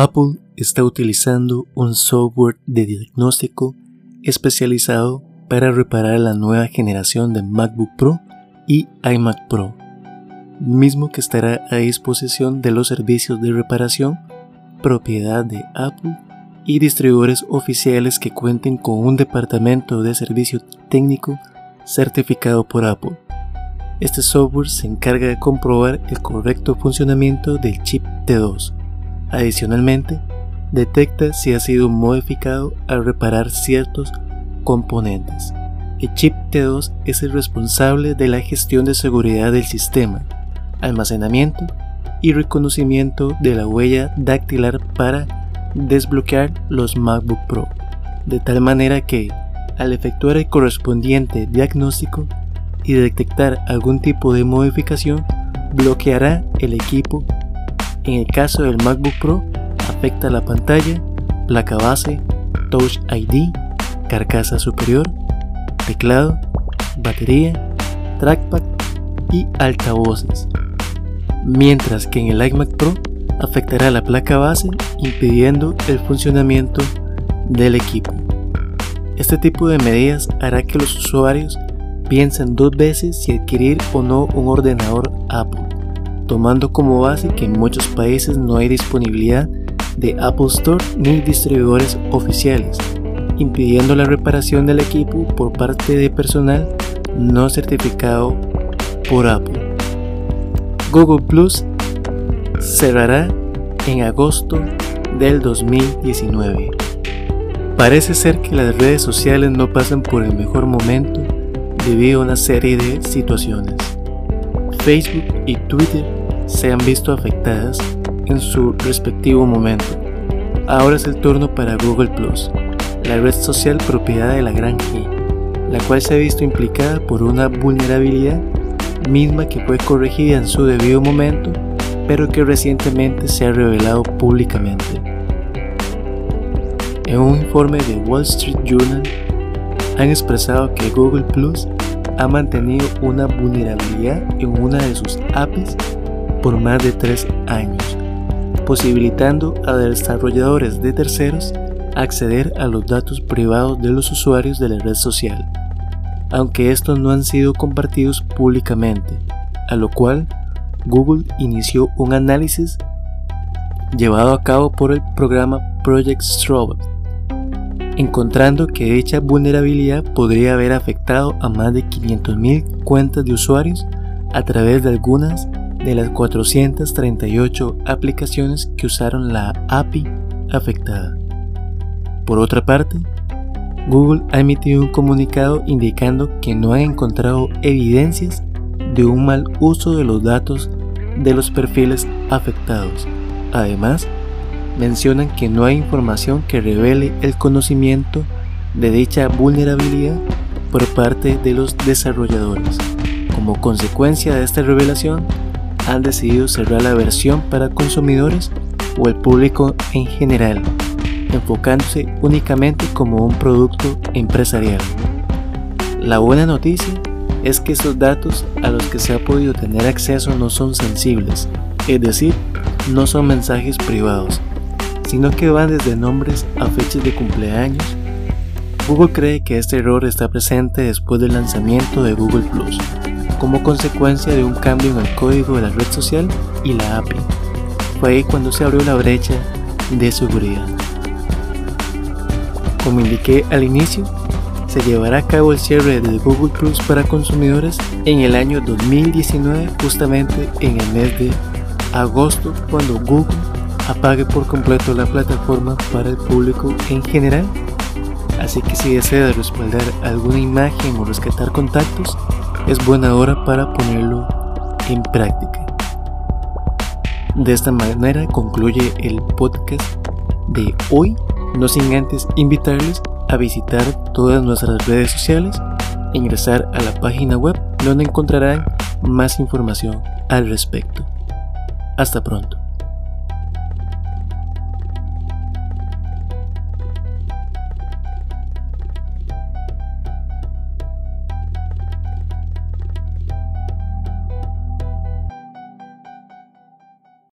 Apple está utilizando un software de diagnóstico especializado para reparar la nueva generación de MacBook Pro y iMac Pro, mismo que estará a disposición de los servicios de reparación propiedad de Apple y distribuidores oficiales que cuenten con un departamento de servicio técnico certificado por Apple. Este software se encarga de comprobar el correcto funcionamiento del chip T2. Adicionalmente, detecta si ha sido modificado al reparar ciertos componentes. El chip T2 es el responsable de la gestión de seguridad del sistema, almacenamiento y reconocimiento de la huella dactilar para desbloquear los MacBook Pro, de tal manera que, al efectuar el correspondiente diagnóstico y detectar algún tipo de modificación, bloqueará el equipo. En el caso del MacBook Pro, afecta la pantalla, placa base, Touch ID, carcasa superior, teclado, batería, trackpad y altavoces. Mientras que en el iMac Pro afectará la placa base impidiendo el funcionamiento del equipo. Este tipo de medidas hará que los usuarios piensen dos veces si adquirir o no un ordenador Apple, tomando como base que en muchos países no hay disponibilidad de Apple Store ni distribuidores oficiales, impidiendo la reparación del equipo por parte de personal no certificado por Apple. Google Plus cerrará en agosto del 2019. Parece ser que las redes sociales no pasan por el mejor momento debido a una serie de situaciones. Facebook y Twitter se han visto afectadas en su respectivo momento. Ahora es el turno para Google Plus, la red social propiedad de la gran G, la cual se ha visto implicada por una vulnerabilidad misma que fue corregida en su debido momento pero que recientemente se ha revelado públicamente. En un informe de Wall Street Journal, han expresado que Google Plus ha mantenido una vulnerabilidad en una de sus APIs por más de tres años, posibilitando a desarrolladores de terceros acceder a los datos privados de los usuarios de la red social, aunque estos no han sido compartidos públicamente, a lo cual Google inició un análisis llevado a cabo por el programa Project Strobe, encontrando que dicha vulnerabilidad podría haber afectado a más de 500.000 cuentas de usuarios a través de algunas de las 438 aplicaciones que usaron la API afectada. Por otra parte, Google ha emitido un comunicado indicando que no ha encontrado evidencias de un mal uso de los datos de los perfiles afectados. Además, mencionan que no hay información que revele el conocimiento de dicha vulnerabilidad por parte de los desarrolladores. Como consecuencia de esta revelación, han decidido cerrar la versión para consumidores o el público en general, enfocándose únicamente como un producto empresarial. La buena noticia es que esos datos a los que se ha podido tener acceso no son sensibles, es decir, no son mensajes privados, sino que van desde nombres a fechas de cumpleaños. Google cree que este error está presente después del lanzamiento de Google Plus, como consecuencia de un cambio en el código de la red social y la API. Fue ahí cuando se abrió la brecha de seguridad. Como indiqué al inicio, se llevará a cabo el cierre de Google Plus para consumidores en el año 2019, justamente en el mes de agosto, cuando Google apague por completo la plataforma para el público en general. Así que si desea respaldar alguna imagen o rescatar contactos, es buena hora para ponerlo en práctica. De esta manera concluye el podcast de hoy, no sin antes invitarles a visitar todas nuestras redes sociales ingresar a la página web donde encontrarán más información al respecto. Hasta pronto.